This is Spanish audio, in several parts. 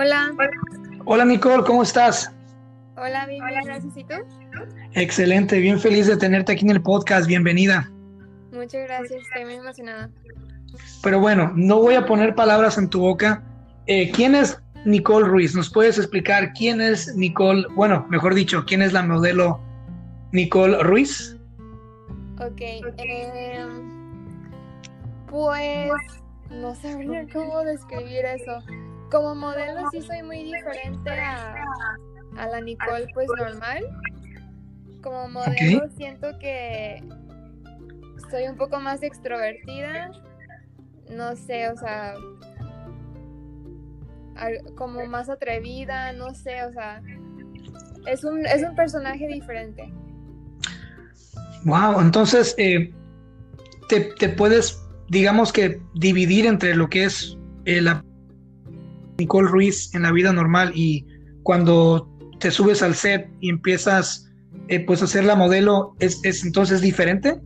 Hola. Hola Nicole, ¿cómo estás? Hola, bien, gracias. ¿Y tú? Excelente, bien feliz de tenerte aquí en el podcast. Bienvenida. Muchas gracias, estoy muy emocionada. Pero bueno, no voy a poner palabras en tu boca. Eh, ¿Quién es Nicole Ruiz? ¿Nos puedes explicar quién es Nicole? Bueno, mejor dicho, ¿quién es la modelo Nicole Ruiz? Ok, eh, pues no sabría cómo describir eso. Como modelo sí soy muy diferente a, la Nicole pues normal. Como modelo siento que soy un poco más extrovertida. No sé, o sea, como más atrevida, no sé, o sea, es un, es un personaje diferente. Wow, entonces eh, te, puedes, digamos que, dividir entre lo que es eh, la Nicole Ruiz en la vida normal y cuando te subes al set y empiezas eh, pues a ser la modelo, ¿es, ¿es, entonces diferente?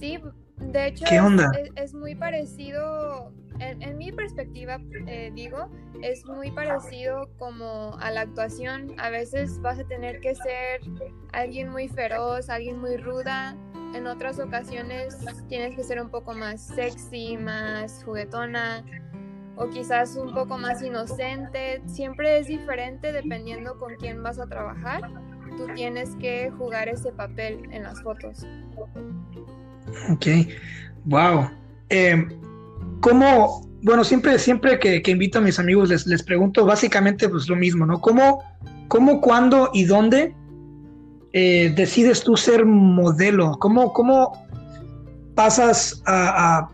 Sí, de hecho ¿Qué onda? Es, muy parecido, en, mi perspectiva eh, digo, es muy parecido como a la actuación. A veces vas a tener que ser alguien muy feroz, alguien muy ruda. En otras ocasiones tienes que ser un poco más sexy, más juguetona o quizás un poco más inocente. Siempre es diferente dependiendo con quién vas a trabajar. Tú tienes que jugar ese papel en las fotos. Ok, wow. Eh, ¿Cómo, bueno, siempre, siempre que, invito a mis amigos les, les pregunto básicamente pues lo mismo, ¿no? ¿Cómo, cómo cuándo y dónde eh, decides tú ser modelo? ¿Cómo, cómo pasas a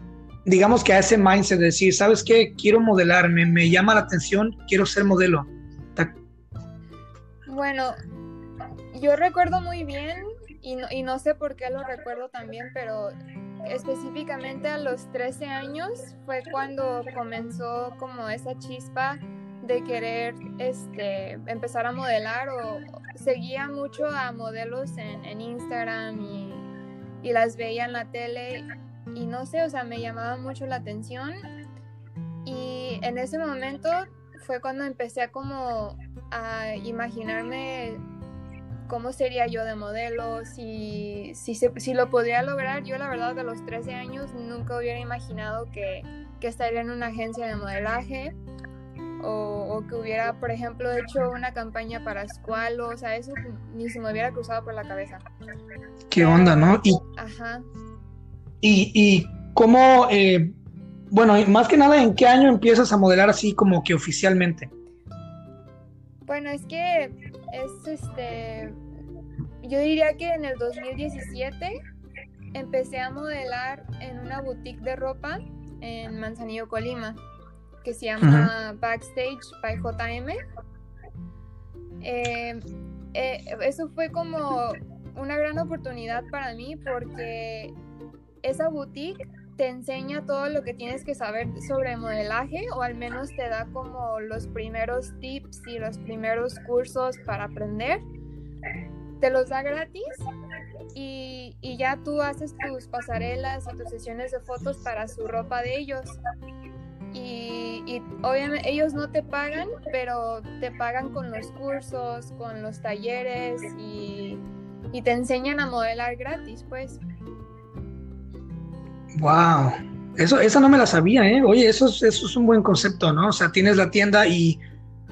digamos que a ese mindset de decir, ¿sabes qué? Quiero modelarme, me llama la atención, quiero ser modelo. Bueno, yo recuerdo muy bien, y no, y no sé por qué lo recuerdo también, pero específicamente a los 13 años fue cuando comenzó como esa chispa de querer este, empezar a modelar o seguía mucho a modelos en, en Instagram y, y, las veía en la tele y no sé, o sea, me llamaba mucho la atención y en ese momento fue cuando empecé a como a imaginarme cómo sería yo de modelo, si, si, si lo podría lograr. Yo la verdad de los 13 años nunca hubiera imaginado que, que estaría en una agencia de modelaje o, o, que hubiera, por ejemplo, hecho una campaña para Squall, o sea, eso ni se me hubiera cruzado por la cabeza. ¿Qué onda, no? Y, Ajá. Y, y cómo, eh, bueno, más que nada, ¿en qué año empiezas a modelar así como que oficialmente? Bueno, es que es este, yo diría que en el 2017 empecé a modelar en una boutique de ropa en Manzanillo, Colima, que se llama Backstage by JM. Eh, eh, eso fue como una gran oportunidad para mí porque esa boutique te enseña todo lo que tienes que saber sobre modelaje o al menos te da como los primeros tips y los primeros cursos para aprender. Te los da gratis y, ya tú haces tus pasarelas y tus sesiones de fotos para su ropa de ellos. Y, obviamente ellos no te pagan, pero te pagan con los cursos, con los talleres y, y te enseñan a modelar gratis, pues. Wow, eso, esa no me la sabía, ¿eh? Oye, eso es, eso es un buen concepto, ¿no? O sea, tienes la tienda y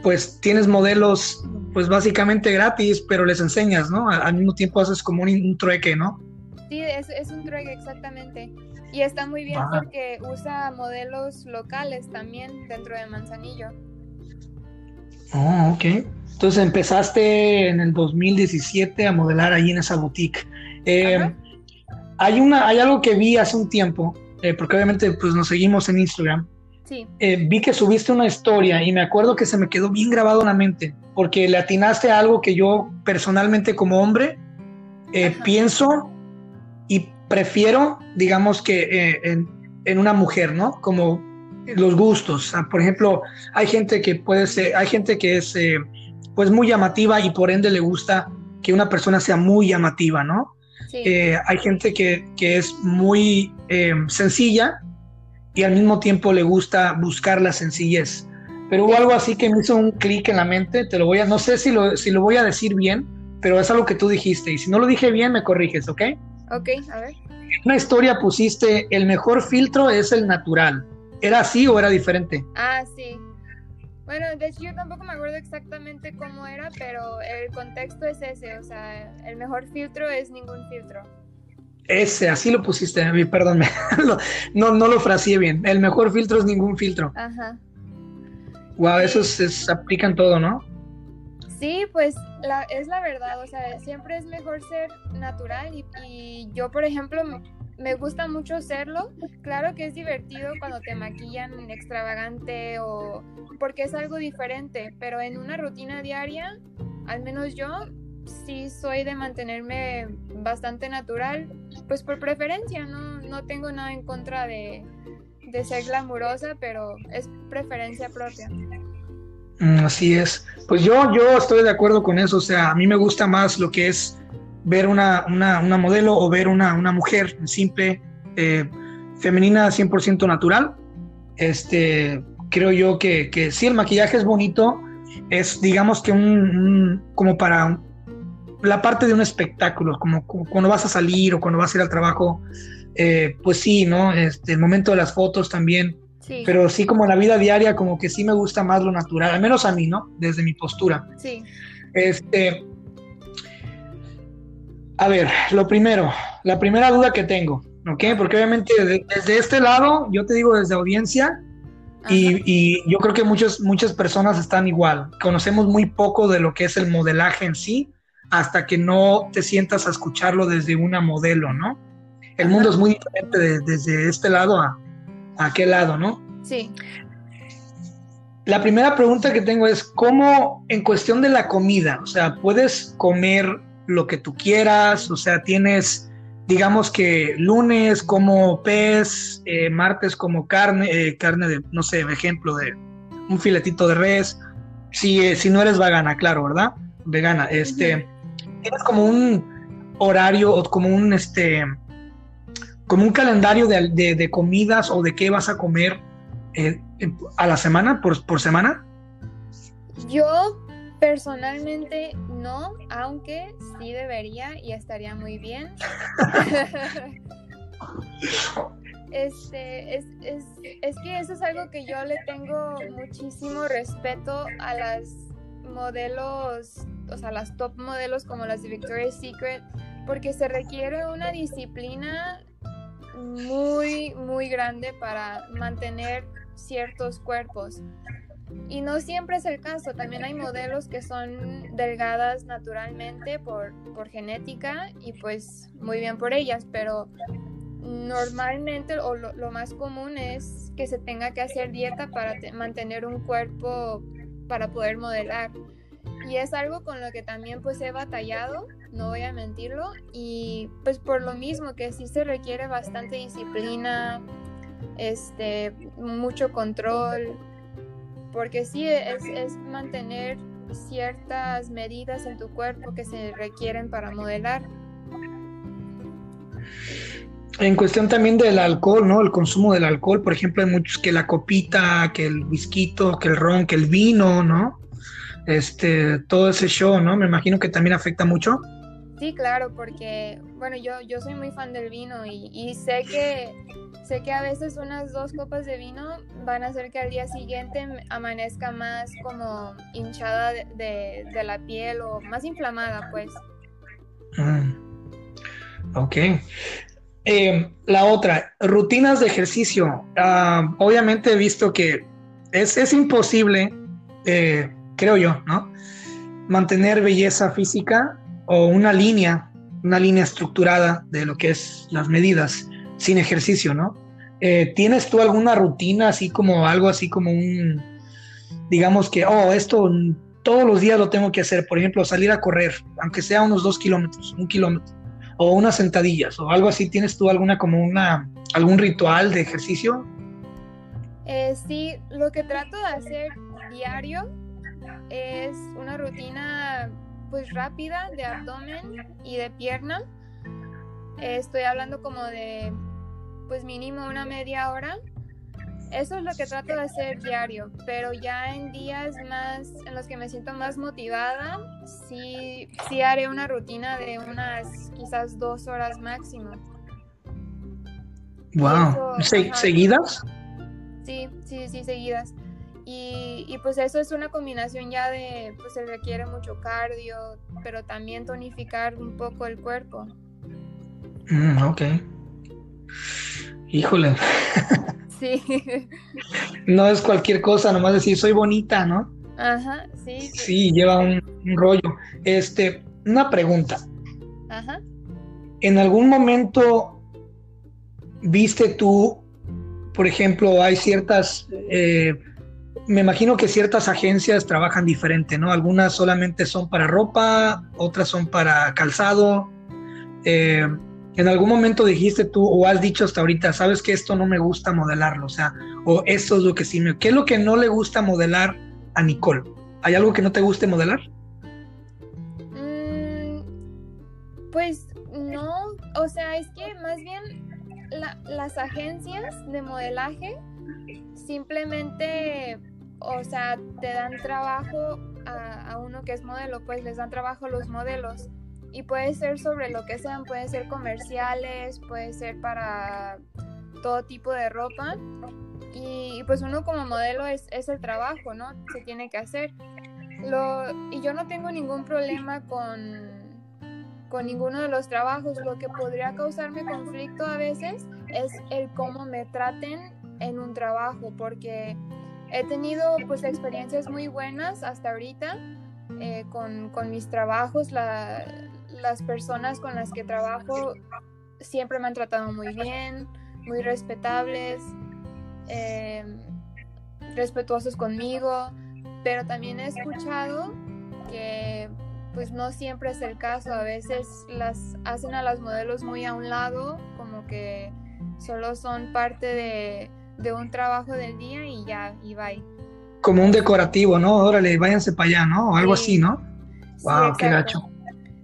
pues tienes modelos pues básicamente gratis, pero les enseñas, ¿no? Al, mismo tiempo haces como un, trueque, ¿no? Sí, es, es, un trueque exactamente. Y está muy bien porque usa modelos locales también dentro de Manzanillo. Oh, ok. Entonces empezaste en el 2017 a modelar ahí en esa boutique. Eh, hay, una, hay algo que vi hace un tiempo, eh, porque obviamente pues nos seguimos en Instagram. Sí. Eh, vi que subiste una historia y me acuerdo que se me quedó bien grabado en la mente, porque le atinaste a algo que yo personalmente como hombre eh, pienso y prefiero, digamos que en, en, una mujer, ¿no? Como los gustos. por ejemplo, hay gente que puede ser, hay gente que es pues muy llamativa y por ende le gusta que una persona sea muy llamativa, ¿no? Eh, hay gente que, es muy eh, sencilla y al mismo tiempo le gusta buscar la sencillez. pero hubo algo así que me hizo un clic en la mente, te lo voy a, no sé si lo, si lo voy a decir bien, pero es algo que tú dijiste, y si no lo dije bien, me corriges, ¿ok? Ok, a ver. En una historia pusiste, el mejor filtro es el natural. ¿Era así o era diferente? Ah, sí. Bueno, de hecho yo tampoco me acuerdo exactamente cómo era, pero el contexto es ese, o sea, el mejor filtro es ningún filtro. Ese, así lo pusiste, perdón, no, no lo fraseé bien. El mejor filtro es ningún filtro. Ajá. Wow, eso se aplica en todo, ¿no? Sí, pues la, es la verdad, o sea, siempre es mejor ser natural y, yo, por ejemplo, me gusta mucho serlo. Claro que es divertido cuando te maquillan extravagante o porque es algo diferente, pero en una rutina diaria, al menos yo sí soy de mantenerme bastante natural, pues por preferencia, no, no tengo nada en contra de, de ser glamurosa, pero es preferencia propia. Mm, así es. Pues yo, yo estoy de acuerdo con eso. O sea, a mí me gusta más lo que es ver una, una, una modelo o ver una, una mujer simple, eh, femenina, 100% natural. Este, creo yo que, que sí, el maquillaje es bonito. Es, digamos que un, como para la parte de un espectáculo, como, cuando vas a salir o cuando vas a ir al trabajo, eh, pues sí, ¿no? Este, el momento de las fotos también pero sí como en la vida diaria, como que sí me gusta más lo natural, al menos a mí, ¿no? Desde mi postura. Sí. Este, a ver, lo primero, la primera duda que tengo, ¿ok? Porque obviamente desde este lado, yo te digo desde audiencia, y, y, yo creo que muchas, muchas personas están igual. Conocemos muy poco de lo que es el modelaje en sí, hasta que no te sientas a escucharlo desde una modelo, ¿no? El mundo es muy diferente desde este lado a, a qué lado, ¿no? Sí. La primera pregunta que tengo es, ¿cómo en cuestión de la comida? O sea, ¿puedes comer lo que tú quieras? O sea, tienes, digamos que lunes como pez, eh, martes como carne, eh, carne de, no sé, ejemplo de un filetito de res. Si, eh, si no eres vegana, claro, ¿verdad? Vegana. Este, ¿Tienes como un horario o como un, este, como un calendario de, comidas o de qué vas a comer a la semana, por, por semana? Yo personalmente no, aunque sí debería y estaría muy bien. este, es, es, es, que eso es algo que yo le tengo muchísimo respeto a las modelos, o sea, las top modelos como las de Victoria's Secret, porque se requiere una disciplina muy, muy grande para mantener ciertos cuerpos. Y no siempre es el caso, también hay modelos que son delgadas naturalmente por, por genética y pues muy bien por ellas, pero normalmente o lo, más común es que se tenga que hacer dieta para mantener un cuerpo para poder modelar. Y es algo con lo que también pues he batallado no voy a mentirlo. Y pues por lo mismo que sí se requiere bastante disciplina, este, mucho control, porque sí es, mantener ciertas medidas en tu cuerpo que se requieren para modelar. En cuestión también del alcohol, ¿no? El consumo del alcohol, por ejemplo, hay muchos que la copita, que el whisky, que el ron, que el vino, ¿no? Este, todo ese show, ¿no? Me imagino que también afecta mucho. Sí, claro, porque, bueno, yo, yo soy muy fan del vino y, sé que sé que a veces unas dos copas de vino van a hacer que al día siguiente amanezca más como hinchada de, la piel o más inflamada, pues. Mm. Ok. Eh, la otra, rutinas de ejercicio. Ah, obviamente he visto que es, es imposible, eh, creo yo, ¿no? Mantener belleza física o una línea, una línea estructurada de lo que es las medidas sin ejercicio, ¿no? Eh, ¿Tienes tú alguna rutina así como algo así como un, digamos que, oh, esto todos los días lo tengo que hacer, por ejemplo, salir a correr, aunque sea unos dos kilómetros, un kilómetro, o unas sentadillas, o algo así, ¿tienes tú alguna como una, algún ritual de ejercicio? Eh, sí, lo que trato de hacer diario es una rutina pues rápida de abdomen y de pierna. estoy hablando como de pues mínimo una media hora. eso es lo que trato de hacer diario, pero ya en días más en los que me siento más motivada, sí, sí haré una rutina de unas quizás dos horas máximo. Wow, ¿seguidas? Sí, sí, sí, seguidas. Y, y, pues eso es una combinación ya de, pues se requiere mucho cardio, pero también tonificar un poco el cuerpo. Mm, ok. Híjole. Sí. no es cualquier cosa, nomás decir soy bonita, ¿no? Ajá, sí. Sí, lleva un, rollo. Este, una pregunta. Ajá. ¿En algún momento viste tú, por ejemplo, hay ciertas, eh, me imagino que ciertas agencias trabajan diferente, ¿no? Algunas solamente son para ropa, otras son para calzado. Eh, en algún momento dijiste tú o has dicho hasta ahorita, sabes que esto no me gusta modelarlo, o sea, o esto es lo que sí me... ¿Qué es lo que no le gusta modelar a Nicole? ¿Hay algo que no te guste modelar? Mm, pues no, o sea, es que más bien las agencias de modelaje simplemente, o sea, te dan trabajo a, a uno que es modelo, pues les dan trabajo los modelos y puede ser sobre lo que sean, puede ser comerciales, puede ser para todo tipo de ropa. Y, pues uno como modelo es, es, el trabajo, ¿no? Se tiene que hacer. Lo, y yo no tengo ningún problema con, con ninguno de los trabajos. Lo que podría causarme conflicto a veces es el cómo me traten en un trabajo, porque he tenido pues experiencias muy buenas hasta ahorita eh, con, con, mis trabajos. La, las personas con las que trabajo siempre me han tratado muy bien, muy respetables, eh, respetuosos conmigo, pero también he escuchado que pues no siempre es el caso, a veces las hacen a las modelos muy a un lado, como que solo son parte de, un trabajo del día y ya, y bye. Como un decorativo, ¿no? Órale, váyanse para allá, ¿no? O algo así, ¿no? Wow, qué gacho.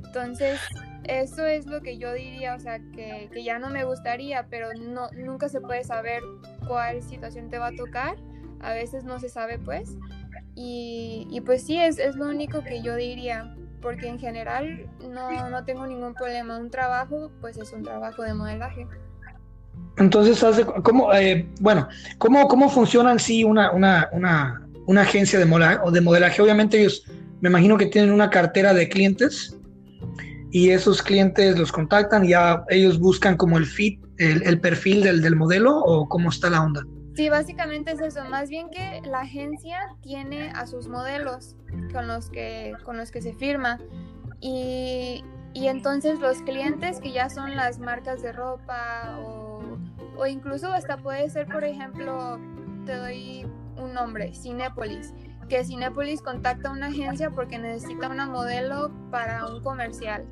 Entonces, eso es lo que yo diría, o sea, que, ya no me gustaría, pero no, nunca se puede saber cuál situación te va a tocar. A veces no se sabe, pues. Y, pues sí, es, es, lo único que yo diría, porque en general no, no tengo ningún problema. Un trabajo, pues es un trabajo de modelaje. Entonces, ¿cómo, eh, bueno, ¿cómo, cómo funciona sí una, una, una, una agencia de modelaje, de modelaje? Obviamente ellos, me imagino que tienen una cartera de clientes y esos clientes los contactan y ya ellos buscan como el fit, el, perfil del, del, modelo o cómo está la onda. Sí, básicamente es eso, más bien que la agencia tiene a sus modelos con los que, con los que se firma y, y entonces los clientes que ya son las marcas de ropa o, incluso hasta puede ser, por ejemplo, te doy un nombre, Cinepolis que Cinepolis contacta a una agencia porque necesita una modelo para un comercial.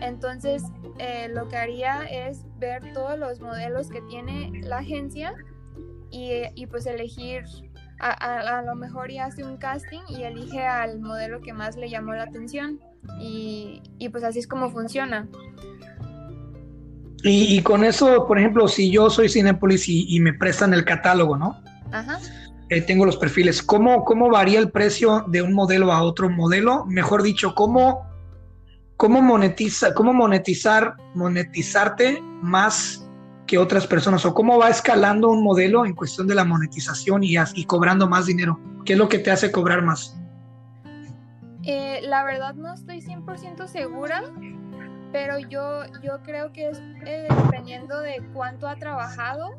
Entonces, eh, lo que haría es ver todos los modelos que tiene la agencia y, pues elegir, a, lo mejor y hace un casting y elige al modelo que más le llamó la atención. Y, pues así es como funciona. Y, con eso, por ejemplo, si yo soy Cinepolis y, y me prestan el catálogo, ¿no? Ajá. Eh, tengo los perfiles. ¿Cómo, ¿Cómo varía el precio de un modelo a otro modelo? Mejor dicho, ¿cómo, cómo, monetiza, cómo monetizar, monetizarte más que otras personas? ¿O cómo va escalando un modelo en cuestión de la monetización y, y cobrando más dinero? ¿Qué es lo que te hace cobrar más? Eh, la verdad no estoy 100% segura, pero yo, yo creo que es eh, dependiendo de cuánto ha trabajado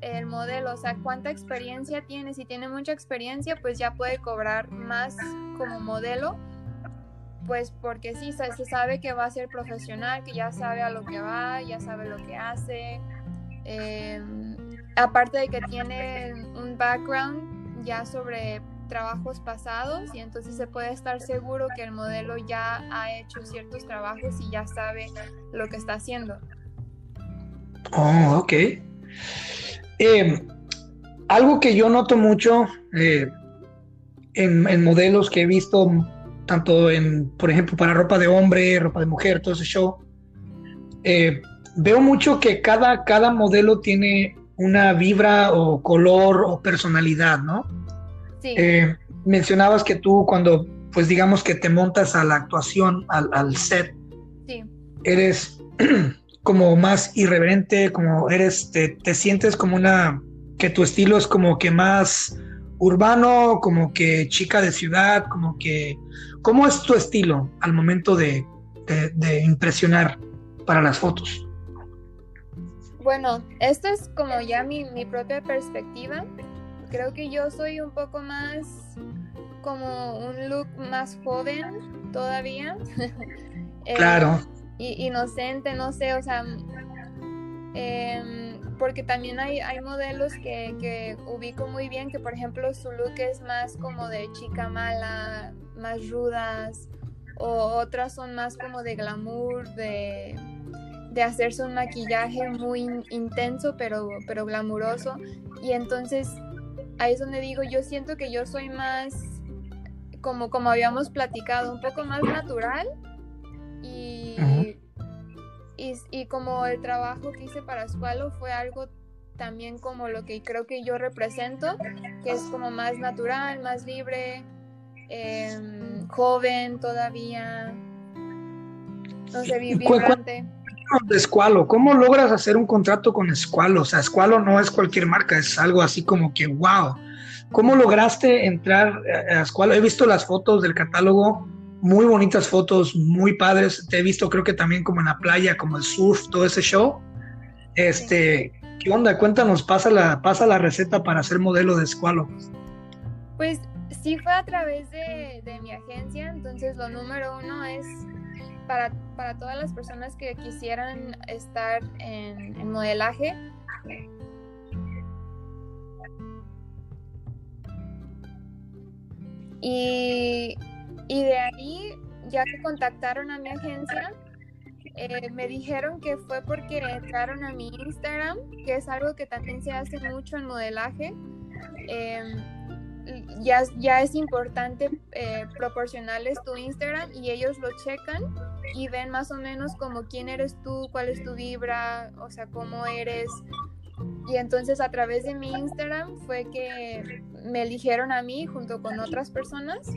el modelo, o sea, cuánta experiencia tiene. Si tiene mucha experiencia, pues ya puede cobrar más como modelo, pues porque sí, se, sabe que va a ser profesional, que ya sabe a lo que va, ya sabe lo que hace. Em, aparte de que tiene un background ya sobre trabajos pasados y entonces se puede estar seguro que el modelo ya ha hecho ciertos trabajos y ya sabe lo que está haciendo. Oh, ok. Eh, algo que yo noto mucho eh, en, modelos que he visto, tanto en, por ejemplo, para ropa de hombre, ropa de mujer, todo ese show, eh, veo mucho que cada, cada modelo tiene una vibra o color o personalidad, ¿no? Sí. Eh, mencionabas que tú cuando, pues digamos que te montas a la actuación, al, set, eres como más irreverente, como eres, te, te, sientes como una, que tu estilo es como que más urbano, como que chica de ciudad, como que, ¿cómo es tu estilo al momento de, de impresionar para las fotos? Bueno, esto es como ya mi, mi propia perspectiva. Creo que yo soy un poco más como un look más joven todavía. Eh, claro. y, inocente, no sé, o sea, em, porque también hay, hay modelos que, que, ubico muy bien, que por ejemplo su look es más como de chica mala, más rudas, o otras son más como de glamour, de de hacerse un maquillaje muy intenso pero, pero glamuroso. Y entonces ahí es donde digo, yo siento que yo soy más, como, como habíamos platicado, un poco más natural. Y, y, como el trabajo que hice para Squalo fue algo también como lo que creo que yo represento, que es como más natural, más libre, em, joven todavía, no sé, vibrante de Squalo, ¿cómo logras hacer un contrato con Squalo? O sea, Squalo no es cualquier marca, es algo así como que wow. ¿Cómo lograste entrar a Squalo? He visto las fotos del catálogo, muy bonitas fotos, muy padres. Te he visto, creo que también como en la playa, como el surf, todo ese show. Este, ¿qué onda? Cuéntanos, pasa la, pasa la receta para ser modelo de Squalo. Pues sí fue a través de, de mi agencia, entonces lo número uno es para, para todas las personas que quisieran estar en, modelaje. Y, de ahí, ya que contactaron a mi agencia, eh, me dijeron que fue porque entraron a mi Instagram, que es algo que también se hace mucho en modelaje. Em, ya, ya es importante eh, proporcionarles tu Instagram y ellos lo checan y ven más o menos como quién eres tú, cuál es tu vibra, o sea, cómo eres. Y entonces a través de mi Instagram fue que me eligieron a mí junto con otras personas,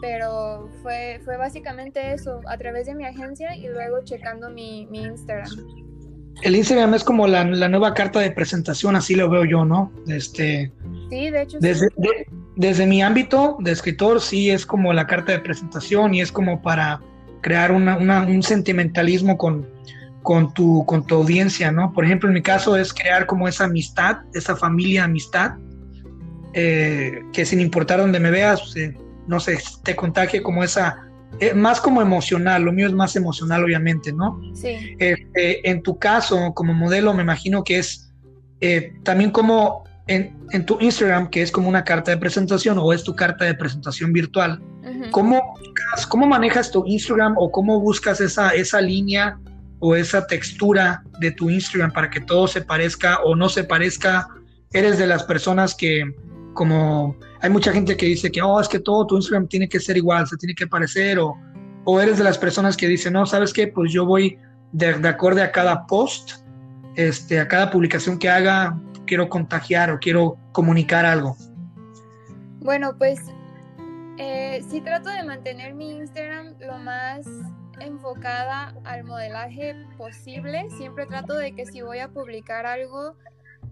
pero fue, fue básicamente eso, a través de mi agencia y luego checando mi, mi Instagram. El Instagram es como la, la, nueva carta de presentación, así lo veo yo, ¿no? Este, sí, de hecho. Desde, desde mi ámbito de escritor, sí es como la carta de presentación y es como para crear un sentimentalismo con, con, tu, con tu audiencia, ¿no? Por ejemplo, en mi caso es crear como esa amistad, esa familia amistad, eh, que sin importar donde me veas, eh, no sé, te contagie como esa, eh, más como emocional, lo mío es más emocional, obviamente, ¿no? Sí. Este, en tu caso, como modelo, me imagino que es también como en, en, tu Instagram, que es como una carta de presentación o es tu carta de presentación virtual, ¿cómo, ¿cómo manejas tu Instagram o cómo buscas esa, esa línea o esa textura de tu Instagram para que todo se parezca o no se parezca? ¿Eres de las personas que, como hay mucha gente que dice que, oh, es que todo tu Instagram tiene que ser igual, se tiene que parecer, o, o eres de las personas que dicen, no, ¿sabes qué? Pues yo voy de, de acorde a cada post, este, a cada publicación que haga, quiero contagiar o quiero comunicar algo? Bueno, pues eh, sí trato de mantener mi Instagram lo más enfocada al modelaje posible. Siempre trato de que si voy a publicar algo,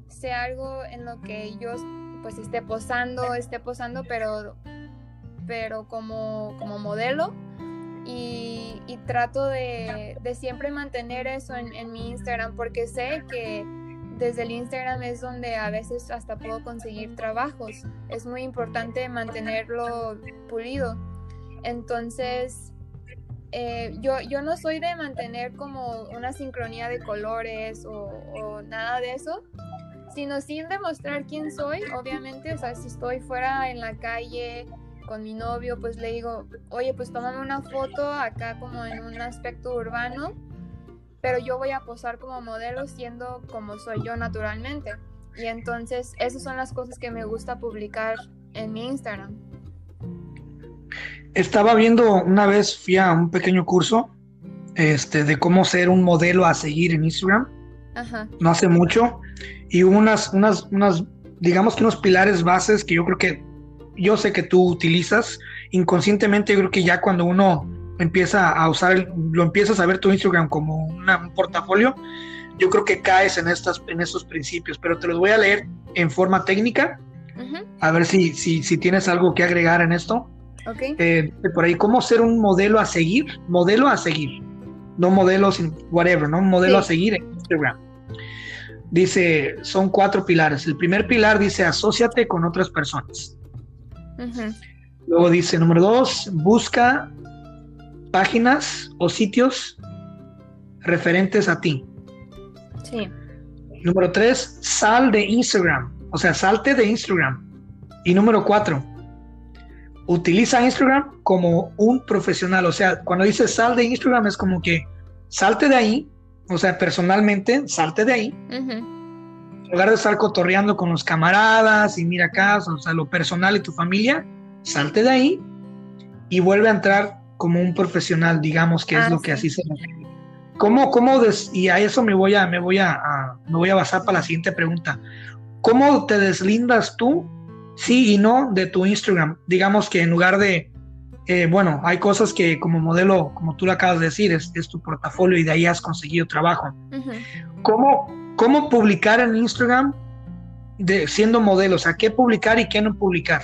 sea algo en lo que yo pues esté posando, esté posando, pero, pero como, como modelo. Y, trato de, siempre mantener eso en, en mi Instagram porque sé que desde el Instagram es donde a veces hasta puedo conseguir trabajos. Es muy importante mantenerlo pulido. Entonces, eh, yo, yo no soy de mantener como una sincronía de colores o, nada de eso, sino sin demostrar quién soy, obviamente. O sea, si estoy fuera en la calle con mi novio, pues le digo, oye, pues tómame una foto acá como en un aspecto urbano pero yo voy a posar como modelo siendo como soy yo naturalmente. Y entonces esas son las cosas que me gusta publicar en mi Instagram. Estaba viendo una vez, fui a un pequeño curso este, de cómo ser un modelo a seguir en Instagram. no hace mucho, y hubo unas, unas, unas, digamos que unos pilares bases que yo creo que, yo sé que tú utilizas inconscientemente, yo creo que ya cuando uno empieza a usar, lo empiezas a ver tu Instagram como un portafolio, yo creo que caes en, estas, en estos principios, pero te los voy a leer en forma técnica, a ver si, si, si, tienes algo que agregar en esto. Okay. Eh, por ahí, ¿cómo ser un modelo a seguir? Modelo a seguir, no modelo sin whatever, ¿no? Un modelo a seguir en Instagram. Dice, son cuatro pilares. El primer pilar dice, asóciate con otras personas. Luego dice, número dos, busca páginas o sitios referentes a ti. Sí. Número tres, sal de Instagram. O sea, salte de Instagram. Y número cuatro, utiliza Instagram como un profesional. O sea, cuando dices sal de Instagram es como que salte de ahí. O sea, personalmente, salte de ahí. En lugar de estar cotorreando con los camaradas y mira acá, o sea, lo personal y tu familia, salte de ahí y vuelve a entrar como un profesional, digamos que es ah, lo que así se ¿Cómo, cómo y a eso me voy a, me voy a, me voy a basar para la siguiente pregunta. ¿Cómo te deslindas tú, sí y no, de tu Instagram? Digamos que en lugar de, eh, bueno, hay cosas que como modelo, como tú lo acabas de decir, es, tu portafolio y de ahí has conseguido trabajo. ¿Cómo, ¿Cómo publicar en Instagram de, siendo modelo? O sea, ¿qué publicar y qué no publicar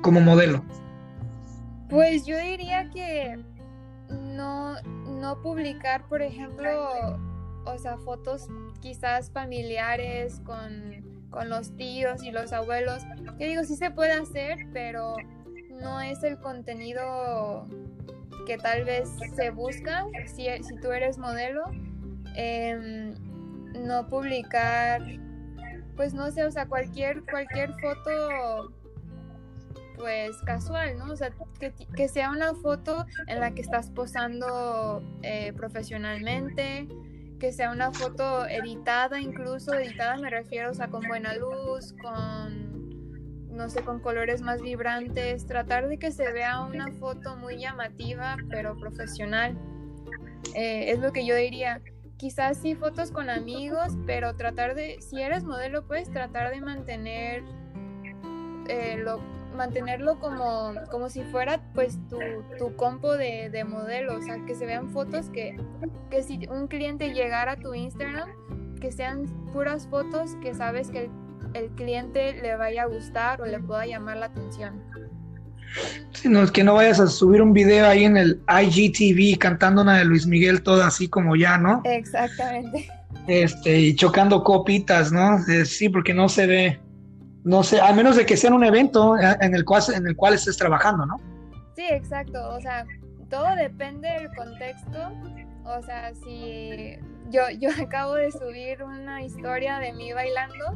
como modelo? Pues yo diría que no, no publicar, por ejemplo, o sea, fotos quizás familiares con, los tíos y los abuelos. Yo digo, sí se puede hacer, pero no es el contenido que tal vez se busca si, si tú eres modelo. Em, no publicar, pues no sé, o sea, cualquier, cualquier foto pues casual, ¿no? O sea, que, sea una foto en la que estás posando eh, profesionalmente, que sea una foto editada incluso, editada me refiero, o sea, con buena luz, con, no sé, con colores más vibrantes, tratar de que se vea una foto muy llamativa, pero profesional. Eh, es lo que yo diría. Quizás sí fotos con amigos, pero tratar de, si eres modelo, puedes tratar de mantener eh, lo mantenerlo como, como si fuera pues tu, tu compo de, de modelos, o sea, que se vean fotos que, que si un cliente llegara a tu Instagram, que sean puras fotos que sabes que el, cliente le vaya a gustar o le pueda llamar la atención. Sí, no, es que no vayas a subir un video ahí en el IGTV cantando una de Luis Miguel, toda así como ya, ¿no? Exactamente. Este, y chocando copitas, ¿no? Eh, sí, porque no se ve, no sé, a menos de que sea un evento eh, en el cual, en el cual estés trabajando, ¿no? Sí, exacto, o sea, todo depende del contexto, o sea, si yo, yo acabo de subir una historia de mí bailando,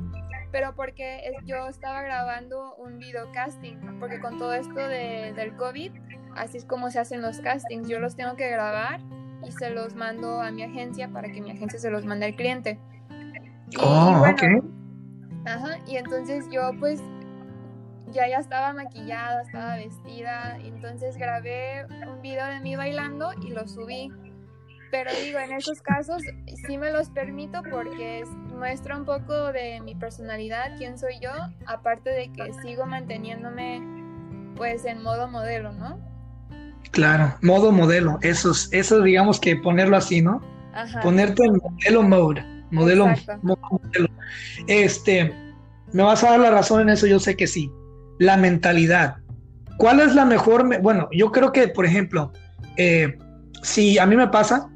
pero porque yo estaba grabando un video casting, porque con todo esto de, del COVID, así es como se hacen los castings, yo los tengo que grabar y se los mando a mi agencia para que mi agencia se los mande al cliente. oh, Ajá, y entonces yo pues ya ya estaba maquillada, estaba vestida, y entonces grabé un video de mí bailando y lo subí. Pero digo, en esos casos sí me los permito porque muestra un poco de mi personalidad, quién soy yo, aparte de que sigo manteniéndome pues en modo modelo, ¿no? Claro, modo modelo, eso, eso digamos que ponerlo así, ¿no? Ajá. Ponerte en modelo mode, modelo, modelo. Este, me vas a dar la razón en eso, yo sé que sí. La mentalidad. ¿Cuál es la mejor? Bueno, yo creo que, por ejemplo, eh, si a mí me pasa,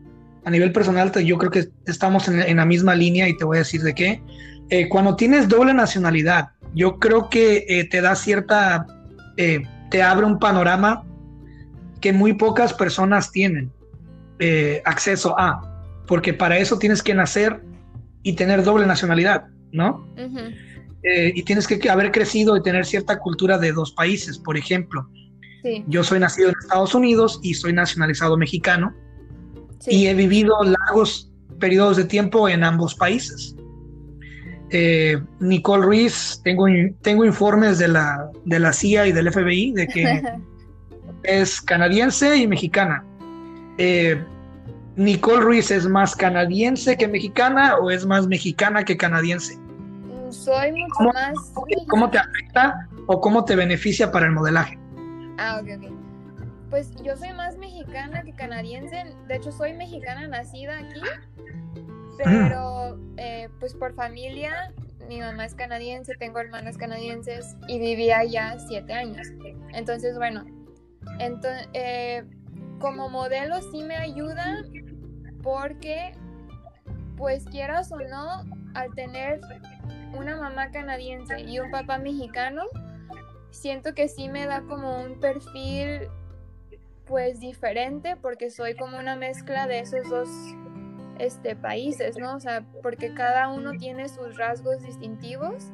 a nivel personal, yo creo que estamos en, la misma línea y te voy a decir de qué. Eh, cuando tienes doble nacionalidad, yo creo que eh, te da cierta, te abre un panorama que muy pocas personas tienen acceso a, porque para eso tienes que nacer y tener doble nacionalidad, ¿no? Eh, y tienes que haber crecido y tener cierta cultura de dos países, por ejemplo. Yo soy nacido en Estados Unidos y soy nacionalizado mexicano y he vivido largos periodos de tiempo en ambos países. Eh, Nicole Ruiz, tengo, tengo informes de la, de la CIA y del FBI de que es canadiense y mexicana. Eh, ¿Nicole Ruiz es más canadiense que mexicana o es más mexicana que canadiense? Mm, soy mucho más... ¿Cómo te afecta o cómo te beneficia para el modelaje? Ah, ok, ok. Pues yo soy más mexicana que canadiense. De hecho, soy mexicana nacida aquí, pero eh, pues por familia, mi mamá es canadiense, tengo hermanas canadienses y vivía ya siete años. Entonces, bueno, entonces, eh, como modelo sí me ayuda porque, pues quieras o no, al tener una mamá canadiense y un papá mexicano, siento que sí me da como un perfil pues diferente porque soy como una mezcla de esos dos este, países, ¿no? O sea, porque cada uno tiene sus rasgos distintivos.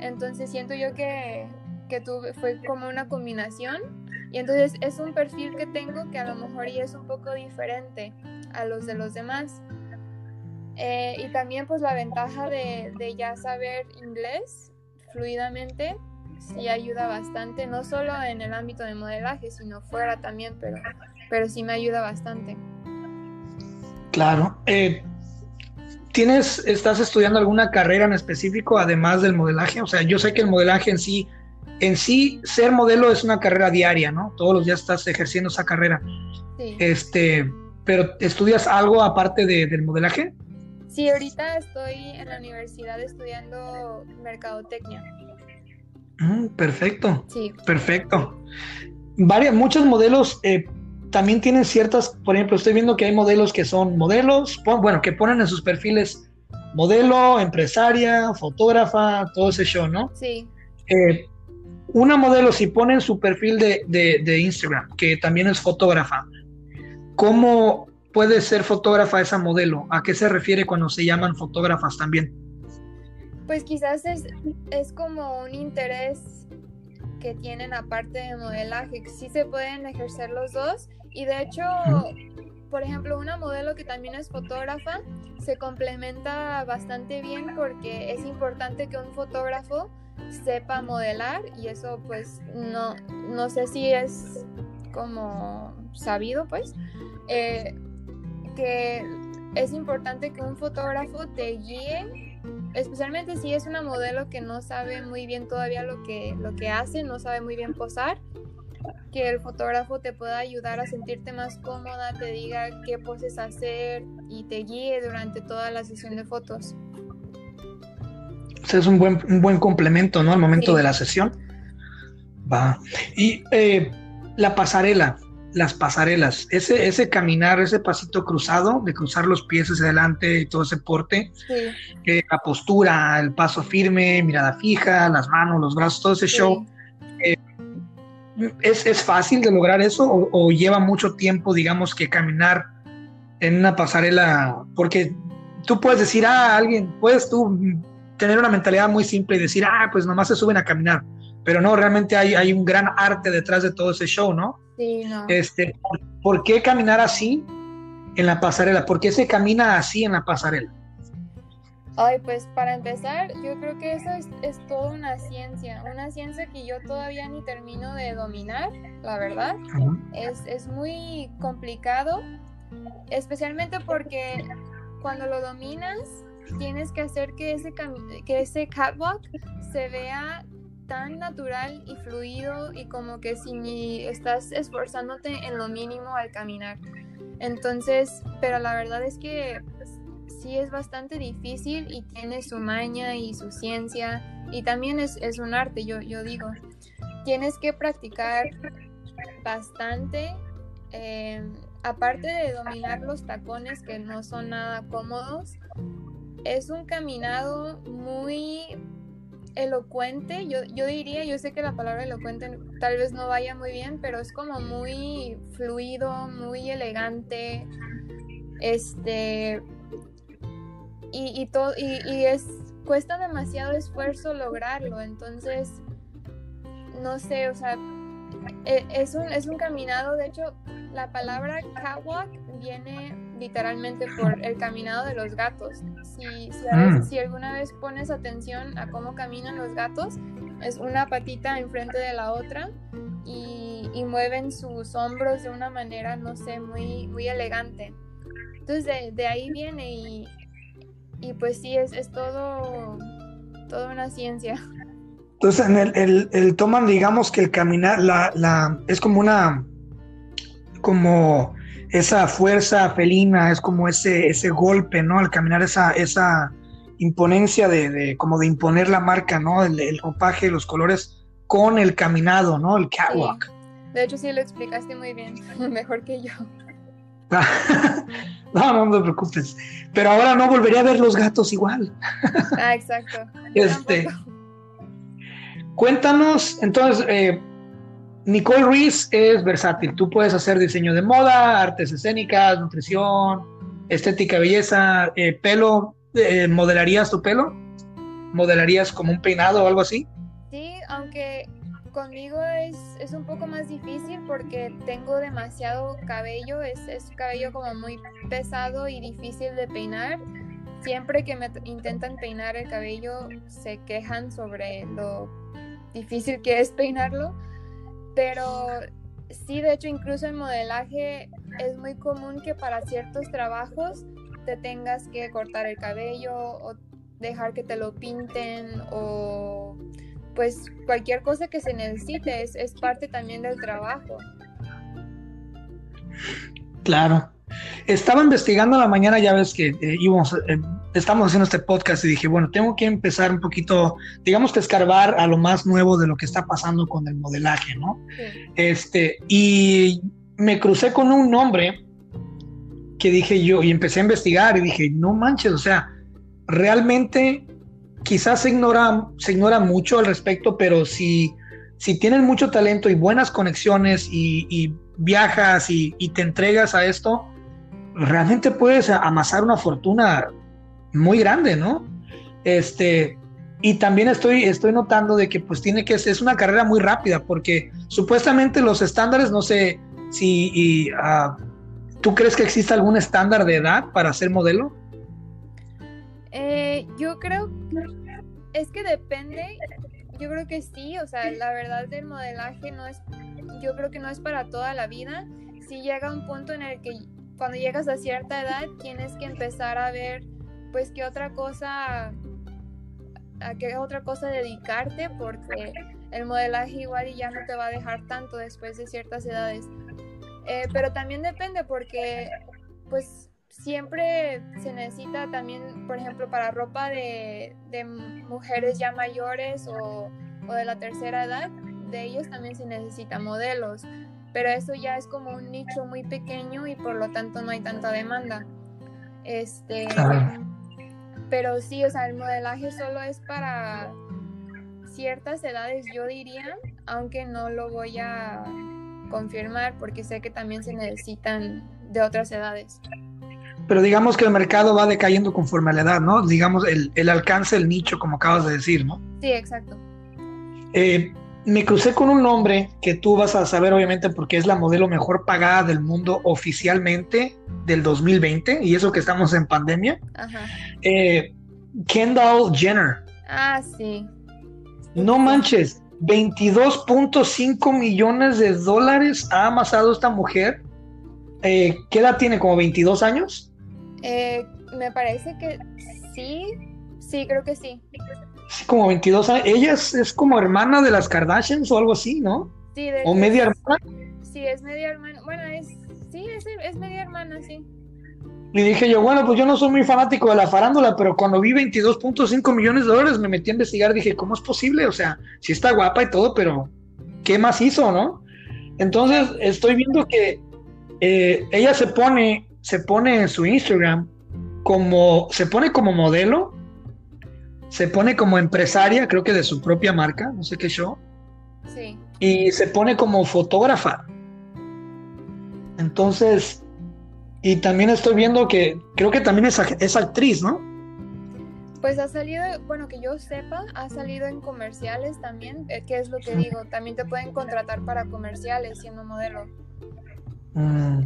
Entonces siento yo que, que tuve, fue como una combinación. Y entonces es un perfil que tengo que a lo mejor y es un poco diferente a los de los demás. Eh, y también pues la ventaja de, de ya saber inglés fluidamente sí ayuda bastante, no solo en el ámbito de modelaje, sino fuera también, pero, pero sí me ayuda bastante. Claro. Eh, ¿Tienes, estás estudiando alguna carrera en específico además del modelaje? O sea, yo sé que el modelaje en sí, en sí, ser modelo es una carrera diaria, ¿no? Todos los días estás ejerciendo esa carrera. Sí. Este, pero ¿estudias algo aparte del modelaje? Sí, ahorita estoy en la universidad estudiando mercadotecnia. Mm, perfecto. Sí. Perfecto. Varias, muchos modelos eh, también tienen ciertas, por ejemplo, estoy viendo que hay modelos que son modelos, bueno, que ponen en sus perfiles modelo, empresaria, fotógrafa, todo ese show, ¿no? Sí. Eh, una modelo, si pone en su perfil de, de, Instagram, que también es fotógrafa, ¿cómo puede ser fotógrafa esa modelo? ¿A qué se refiere cuando se llaman fotógrafas también? Pues quizás es, es como un interés que tienen aparte de modelaje, sí se pueden ejercer los dos. Y de hecho, por ejemplo, una modelo que también es fotógrafa se complementa bastante bien porque es importante que un fotógrafo sepa modelar y eso pues no, no sé si es como sabido pues eh, que es importante que un fotógrafo te guíe especialmente si es una modelo que no sabe muy bien todavía lo que, lo que hace, no sabe muy bien posar, que el fotógrafo te pueda ayudar a sentirte más cómoda, te diga qué poses hacer y te guíe durante toda la sesión de fotos. es un buen, un buen complemento, ¿no? Al momento de la sesión. Va. Y eh, la pasarela, las pasarelas, ese, ese caminar, ese pasito cruzado, de cruzar los pies hacia adelante y todo ese porte, eh, la postura, el paso firme, mirada fija, las manos, los brazos, todo ese show. Eh, ¿es, fácil de lograr eso o, lleva mucho tiempo, digamos, que caminar en una pasarela? Porque tú puedes decir, ah, alguien, puedes tú tener una mentalidad muy simple y decir, ah, pues nomás se suben a caminar. Pero no, realmente hay, hay un gran arte detrás de todo ese show, ¿no? Este, ¿por, qué caminar así en la pasarela? ¿Por qué se camina así en la pasarela? Ay, pues para empezar, yo creo que eso es, es toda una ciencia, una ciencia que yo todavía ni termino de dominar, la verdad. es, es muy complicado, especialmente porque cuando lo dominas, tienes que hacer que ese, que ese catwalk se vea tan natural y fluido y como que si estás esforzándote en lo mínimo al caminar. Entonces, pero la verdad es que pues, sí es bastante difícil y tiene su maña y su ciencia y también es, un arte, yo, yo digo. Tienes que practicar bastante, eh, aparte de dominar los tacones que no son nada cómodos, es un caminado muy elocuente, yo, yo diría, yo sé que la palabra elocuente tal vez no vaya muy bien, pero es como muy fluido, muy elegante, este, y, y, todo, y, es, cuesta demasiado esfuerzo lograrlo, entonces, no sé, o sea, e, es un, es un caminado, de hecho, la palabra catwalk viene literalmente por el caminado de los gatos. Si, mm. si, alguna vez pones atención a cómo caminan los gatos, es una patita enfrente de la otra y, mueven sus hombros de una manera, no sé, muy, muy elegante. Entonces de, ahí viene y, y, pues sí, es, es todo, toda una ciencia. Entonces, en el, el, el, toman, digamos que el caminar, la, la, es como una, como esa fuerza felina, es como ese, ese golpe, ¿no? Al caminar esa, esa imponencia de, de como de imponer la marca, ¿no? El, el, ropaje, los colores con el caminado, ¿no? El catwalk. De hecho, sí lo explicaste muy bien, mejor que yo. no, no, te preocupes. Pero ahora no volvería a ver los gatos igual. ah, exacto. este, cuéntanos, entonces, eh, Nicole Ruiz es versátil. Tú puedes hacer diseño de moda, artes escénicas, nutrición, estética, belleza, eh, pelo. Eh, ¿Modelarías tu pelo? ¿Modelarías como un peinado o algo así? Sí, aunque conmigo es, es un poco más difícil porque tengo demasiado cabello, es, es cabello como muy pesado y difícil de peinar. Siempre que me intentan peinar el cabello se quejan sobre lo difícil que es peinarlo pero sí, de hecho, incluso en modelaje es muy común que para ciertos trabajos te tengas que cortar el cabello o dejar que te lo pinten o pues cualquier cosa que se necesite es, es parte también del trabajo. Claro. Estaba investigando la mañana, ya ves que eh, íbamos, eh, estamos haciendo este podcast y dije, bueno, tengo que empezar un poquito, digamos que escarbar a lo más nuevo de lo que está pasando con el modelaje, ¿no? Este, y me crucé con un nombre que dije yo, y empecé a investigar y dije, no manches, o sea, realmente quizás se ignora, se ignora mucho al respecto, pero si, si tienes mucho talento y buenas conexiones y, viajas y, y te entregas a esto, realmente puedes amasar una fortuna muy grande, ¿no? Este, y también estoy, estoy notando de que pues tiene que ser, es una carrera muy rápida porque supuestamente los estándares, no sé si, uh, ¿tú crees que existe algún estándar de edad para ser modelo? Eh, yo creo, es que depende, yo creo que sí, o sea, la verdad del modelaje no es, yo creo que no es para toda la vida, si llega un punto en el que cuando llegas a cierta edad tienes que empezar a ver pues qué otra cosa qué otra cosa dedicarte porque el modelaje igual ya no te va a dejar tanto después de ciertas edades. Eh, pero también depende porque pues siempre se necesita también por ejemplo para ropa de, mujeres ya mayores o, o de la tercera edad de ellos también se necesita modelos. Pero eso ya es como un nicho muy pequeño y por lo tanto no hay tanta demanda. Este, pero sí, o sea, el modelaje solo es para ciertas edades, yo diría, aunque no lo voy a confirmar porque sé que también se necesitan de otras edades. Pero digamos que el mercado va decayendo conforme a la edad, ¿no? Digamos, el, el alcance, el nicho, como acabas de decir, ¿no? Sí, exacto. Eh, me crucé con un nombre que tú vas a saber obviamente porque es la modelo mejor pagada del mundo oficialmente del 2020 y eso que estamos en pandemia. Eh, Kendall Jenner. Ah, sí. No manches, 22.5 millones de dólares ha amasado esta mujer. Eh, ¿Qué edad tiene? ¿Como 22 años? Eh, me parece que sí, sí, creo que sí como 22 años. Ella es, como hermana de las Kardashians o algo así, ¿no? Sí, de ¿O media hermana? Sí, es media hermana. Bueno, es, sí, es, media hermana, sí. Y dije yo, bueno, pues yo no soy muy fanático de la farándula, pero cuando vi 22.5 millones de dólares me metí a investigar, dije, ¿cómo es posible? O sea, sí está guapa y todo, pero ¿qué más hizo, no? Entonces estoy viendo que eh, ella se pone, se pone en su Instagram como, se pone como modelo se pone como empresaria, creo que de su propia marca, no sé qué show. Sí. Y se pone como fotógrafa. Entonces, y también estoy viendo que creo que también es, es actriz, ¿no? Pues ha salido, bueno, que yo sepa, ha salido en comerciales también, eh, ¿Qué es lo que digo, también te pueden contratar para comerciales siendo modelo. Mm,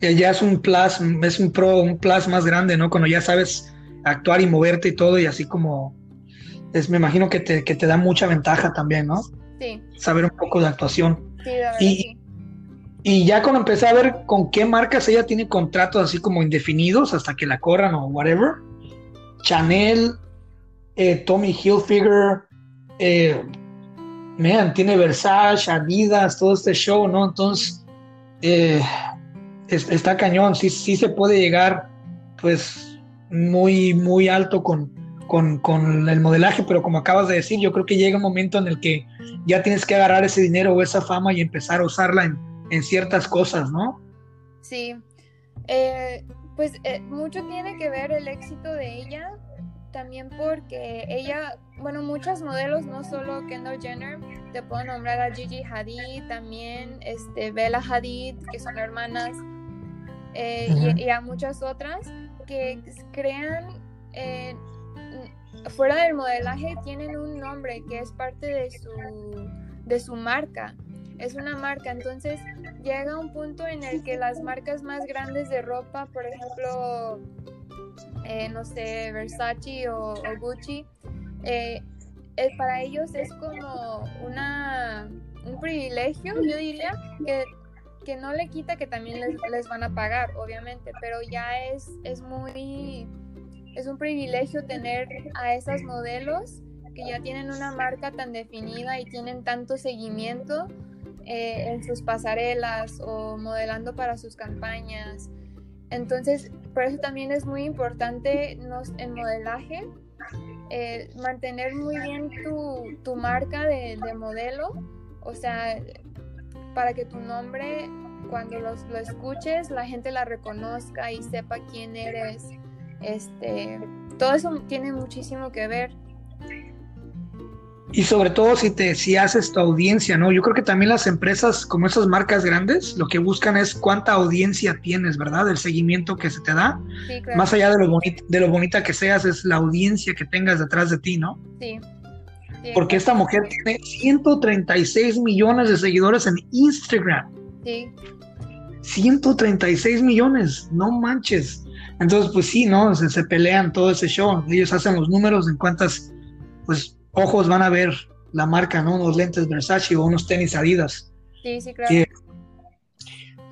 ya es un plus, es un pro, un plus más grande, ¿no? Cuando ya sabes actuar y moverte y todo, y así como me imagino que te, que te da mucha ventaja también, ¿no? Sí. Saber un poco de actuación. Sí, y, y ya cuando empecé a ver con qué marcas ella tiene contratos así como indefinidos hasta que la corran o whatever, Chanel, eh, Tommy Hilfiger, eh, man, tiene Versace, Adidas, todo este show, ¿no? Entonces, eh, está cañón, sí, sí se puede llegar, pues, muy, muy alto con, con, con, el modelaje, pero como acabas de decir, yo creo que llega un momento en el que ya tienes que agarrar ese dinero o esa fama y empezar a usarla en, en ciertas cosas, ¿no? Sí, eh, pues eh, mucho tiene que ver el éxito de ella, también porque ella, bueno, muchas modelos, no solo Kendall Jenner, te puedo nombrar a Gigi Hadid, también este, Bella Hadid, que son hermanas, eh, y, a muchas otras que crean, fuera del modelaje, tienen un nombre que es parte de su, de su marca. Es una marca, entonces llega un punto en el que las marcas más grandes de ropa, por ejemplo, eh, no sé, Versace o, Gucci, eh, eh, para ellos es como una, un privilegio, yo diría, que, que no le quita que también les, les, van a pagar, obviamente, pero ya es, es muy, es un privilegio tener a esas modelos que ya tienen una marca tan definida y tienen tanto seguimiento eh, en sus pasarelas o modelando para sus campañas. Entonces, por eso también es muy importante en modelaje eh, mantener muy bien tu, tu marca de, de, modelo, o sea, para que tu nombre, cuando los, lo escuches, la gente la reconozca y sepa quién eres. Este, todo eso tiene muchísimo que ver. Y sobre todo si te si haces tu audiencia, ¿no? Yo creo que también las empresas como esas marcas grandes lo que buscan es cuánta audiencia tienes, ¿verdad? El seguimiento que se te da. Más allá de lo bonita, de lo bonita que seas es la audiencia que tengas detrás de ti, ¿no? Sí. Porque esta mujer tiene 136 millones de seguidores en Instagram. Sí. 136 millones, no manches. Entonces, pues sí, ¿no? Se, se pelean todo ese show. Ellos hacen los números en cuántas, pues ojos van a ver la marca, ¿no? Unos lentes Versace o unos tenis Adidas. Sí, sí, claro.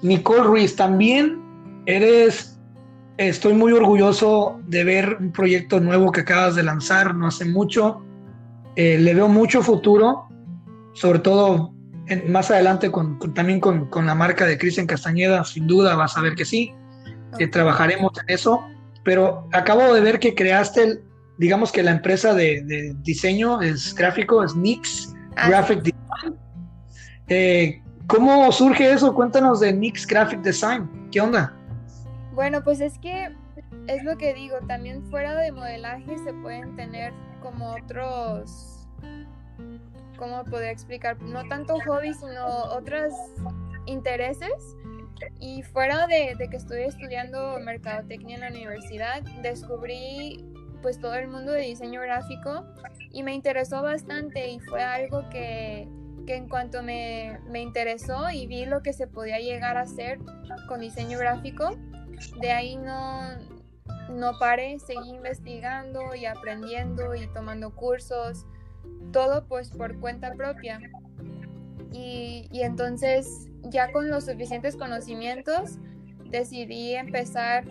Nicole Ruiz, también eres, estoy muy orgulloso de ver un proyecto nuevo que acabas de lanzar no hace mucho. Eh, le veo mucho futuro, sobre todo más adelante con, también con, con, la marca de Cristian Castañeda, sin duda vas a ver que sí, trabajaremos en eso. Pero acabo de ver que creaste el, digamos que la empresa de, diseño es gráfico, es Nix ah, Graphic Design. Eh, ¿Cómo surge eso? Cuéntanos de Nix Graphic Design. ¿Qué onda? Bueno, pues es que es lo que digo, también fuera de modelaje se pueden tener como otros, ¿cómo podría explicar? No tanto hobbies, sino otros intereses. Y fuera de, de que estoy estudiando mercadotecnia en la universidad, descubrí pues todo el mundo de diseño gráfico y me interesó bastante y fue algo que, que en cuanto me, me, interesó y vi lo que se podía llegar a hacer con diseño gráfico, de ahí no, no paré, seguí investigando y aprendiendo y tomando cursos, todo pues por cuenta propia. Y, y entonces ya con los suficientes conocimientos decidí empezar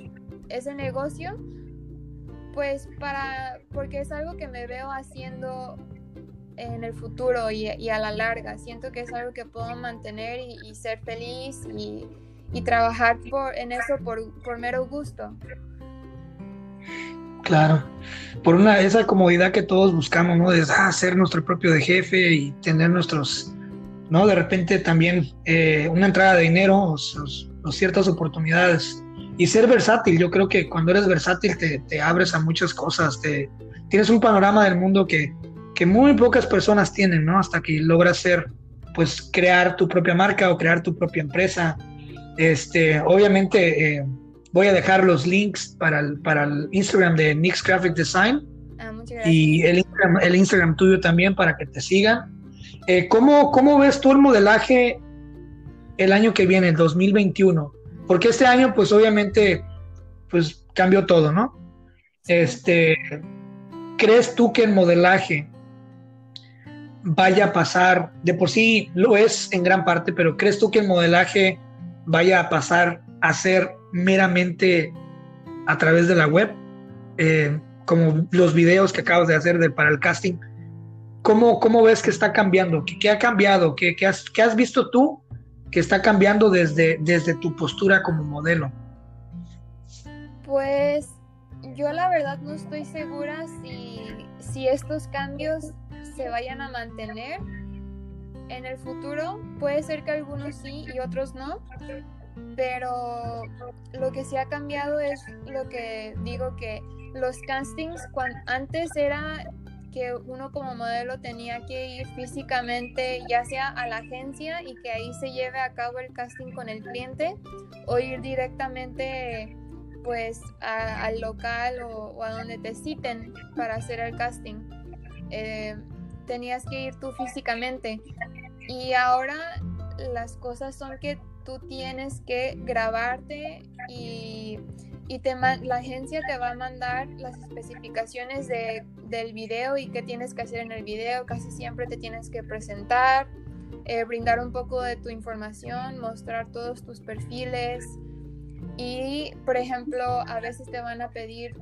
ese negocio pues para, porque es algo que me veo haciendo en el futuro y, a la larga. Siento que es algo que puedo mantener y, ser feliz y, trabajar por, en eso por, por mero gusto. Claro, por una esa comodidad que todos buscamos, ¿no? De ah, ser nuestro propio de jefe y tener nuestros, ¿no? De repente también eh, una entrada de dinero o, o ciertas oportunidades y ser versátil. Yo creo que cuando eres versátil te, abres a muchas cosas, te, tienes un panorama del mundo que, que muy pocas personas tienen, ¿no? Hasta que logras ser, pues, crear tu propia marca o crear tu propia empresa. Este, obviamente, eh, voy a dejar los links para el, para el Instagram de Nix Graphic Design ah, y el Instagram, el Instagram tuyo también para que te sigan. Eh, ¿cómo, ¿Cómo ves tú el modelaje el año que viene, el 2021? Porque este año, pues obviamente, pues cambió todo, ¿no? Este, ¿crees tú que el modelaje vaya a pasar, de por sí lo es en gran parte, pero crees tú que el modelaje vaya a pasar a ser meramente a través de la web, eh, como los videos que acabas de hacer de, para el casting. ¿Cómo, ¿Cómo ves que está cambiando? ¿Qué, qué ha cambiado? ¿Qué, qué, has, ¿Qué has visto tú que está cambiando desde, desde tu postura como modelo? Pues yo la verdad no estoy segura si, si estos cambios se vayan a mantener en el futuro. Puede ser que algunos sí y otros no, pero lo que sí ha cambiado es lo que digo que los castings antes era que uno como modelo tenía que ir físicamente ya sea a la agencia y que ahí se lleve a cabo el casting con el cliente o ir directamente pues al local o, a donde te citen para hacer el casting. Eh, tenías que ir tú físicamente y ahora las cosas son que tú tienes que grabarte y, te la agencia te va a mandar las especificaciones de, del video y qué tienes que hacer en el video. Casi siempre te tienes que presentar, eh, brindar un poco de tu información, mostrar todos tus perfiles. Y, por ejemplo, a veces te van a pedir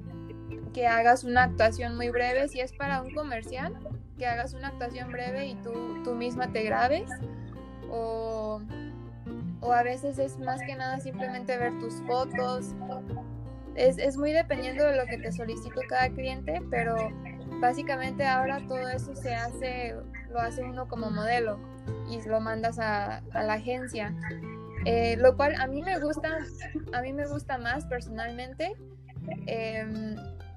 que hagas una actuación muy breve. Si es para un comercial, que hagas una actuación breve y tú, tú misma te grabes. O o a veces es más que nada simplemente ver tus fotos. Es, es muy dependiendo de lo que te solicite cada cliente, pero básicamente ahora todo eso se hace, lo hace uno como modelo y lo mandas a, la agencia. Eh, lo cual a mí me gusta, a mí me gusta más personalmente, em,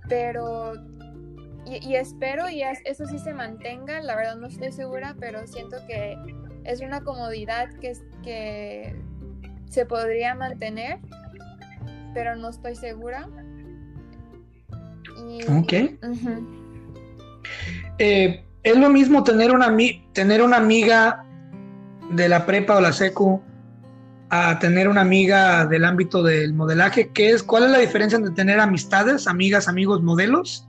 pero y, y, espero y eso sí se mantenga, la verdad no estoy segura, pero siento que es una comodidad que, que se podría mantener, pero no estoy segura. ok. Eh, es lo mismo tener una, tener una amiga de la prepa o la secu a tener una amiga del ámbito del modelaje. ¿Qué es, ¿Cuál es la diferencia entre tener amistades, amigas, amigos, modelos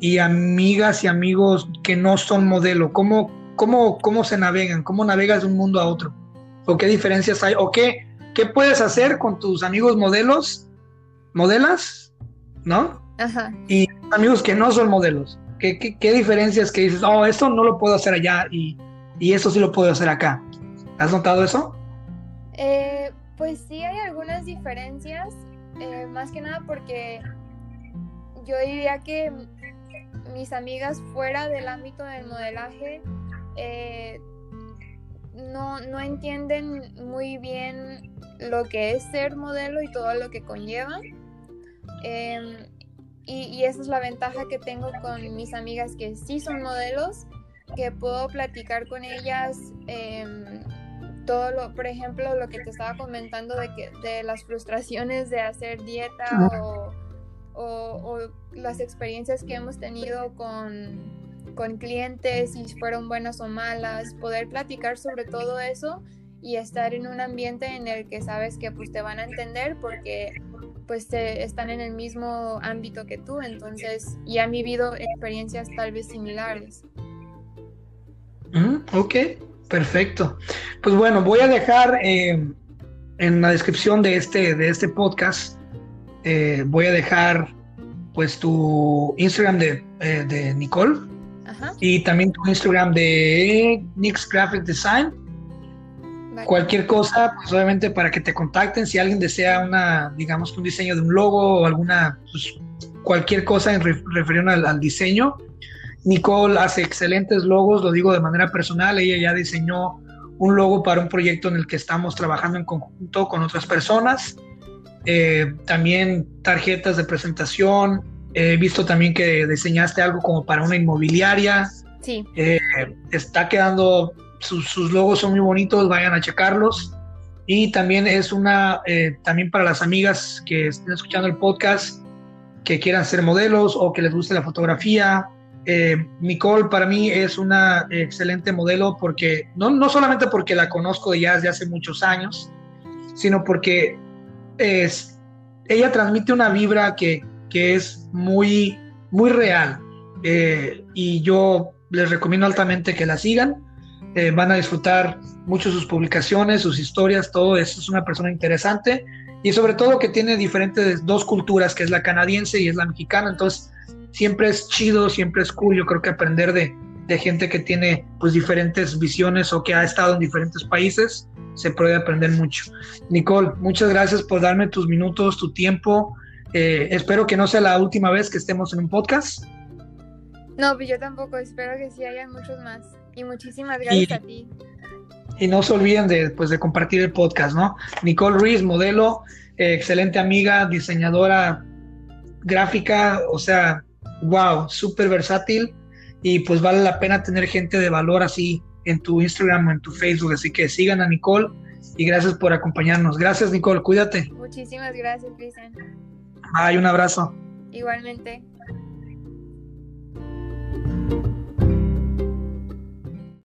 y amigas y amigos que no son modelo? ¿Cómo, cómo, cómo se navegan? ¿Cómo navegas de un mundo a otro? ¿O qué diferencias hay? ¿O qué, qué puedes hacer con tus amigos modelos, modelas, ¿no? Ajá. Y amigos que no son modelos. ¿Qué, qué, diferencias que dices, oh, esto no lo puedo hacer allá y, y esto sí lo puedo hacer acá? ¿Has notado eso? Eh, pues sí, hay algunas diferencias, eh, más que nada porque yo diría que mis amigas fuera del ámbito del modelaje eh, no, no, entienden muy bien lo que es ser modelo y todo lo que conlleva. Em, y, esa es la ventaja que tengo con mis amigas que sí son modelos, que puedo platicar con ellas em, todo lo, por ejemplo, lo que te estaba comentando de, que, de las frustraciones de hacer dieta o, o las experiencias que hemos tenido con con clientes, si fueron buenas o malas, poder platicar sobre todo eso y estar en un ambiente en el que sabes que pues te van a entender porque pues están en el mismo ámbito que tú, entonces ya han vivido experiencias tal vez similares. Mm, ok, perfecto. Pues bueno, voy a dejar eh, en la descripción de este, de este podcast, eh, voy a dejar pues tu Instagram de, eh, de Nicole y también tu Instagram de Nix Graphic Design. Cualquier cosa, pues obviamente para que te contacten, si alguien desea una, digamos un diseño de un logo o alguna, pues, cualquier cosa en referido al, diseño. Nicole hace excelentes logos, lo digo de manera personal, ella ya diseñó un logo para un proyecto en el que estamos trabajando en conjunto con otras personas. Eh, también tarjetas de presentación, He visto también que diseñaste algo como para una inmobiliaria. Sí. Eh, está quedando, sus, logos son muy bonitos, vayan a checarlos. Y también es una, eh, también para las amigas que estén escuchando el podcast, que quieran ser modelos o que les guste la fotografía. Eh, Nicole para mí es una excelente modelo porque, no, no solamente porque la conozco ya desde hace muchos años, sino porque es, ella transmite una vibra que, que es muy, muy real. Eh, y yo les recomiendo altamente que la sigan. Eh, van a disfrutar mucho sus publicaciones, sus historias, todo eso. Es una persona interesante y sobre todo que tiene diferentes dos culturas, que es la canadiense y es la mexicana. Entonces, siempre es chido, siempre es cool. Yo creo que aprender de, de gente que tiene pues diferentes visiones o que ha estado en diferentes países, se puede aprender mucho. Nicole, muchas gracias por darme tus minutos, tu tiempo. Eh, espero que no sea la última vez que estemos en un podcast. No, pues yo tampoco, espero que sí hayan muchos más. Y muchísimas gracias a ti. Y no se olviden de, pues, de compartir el podcast, ¿no? Nicole Ruiz, modelo, eh, excelente amiga, diseñadora gráfica, o sea, wow, súper versátil y pues vale la pena tener gente de valor así en tu Instagram o en tu Facebook, así que sigan a Nicole y gracias por acompañarnos. Gracias Nicole, cuídate. Muchísimas gracias, Cristian. Ay, un abrazo. Igualmente.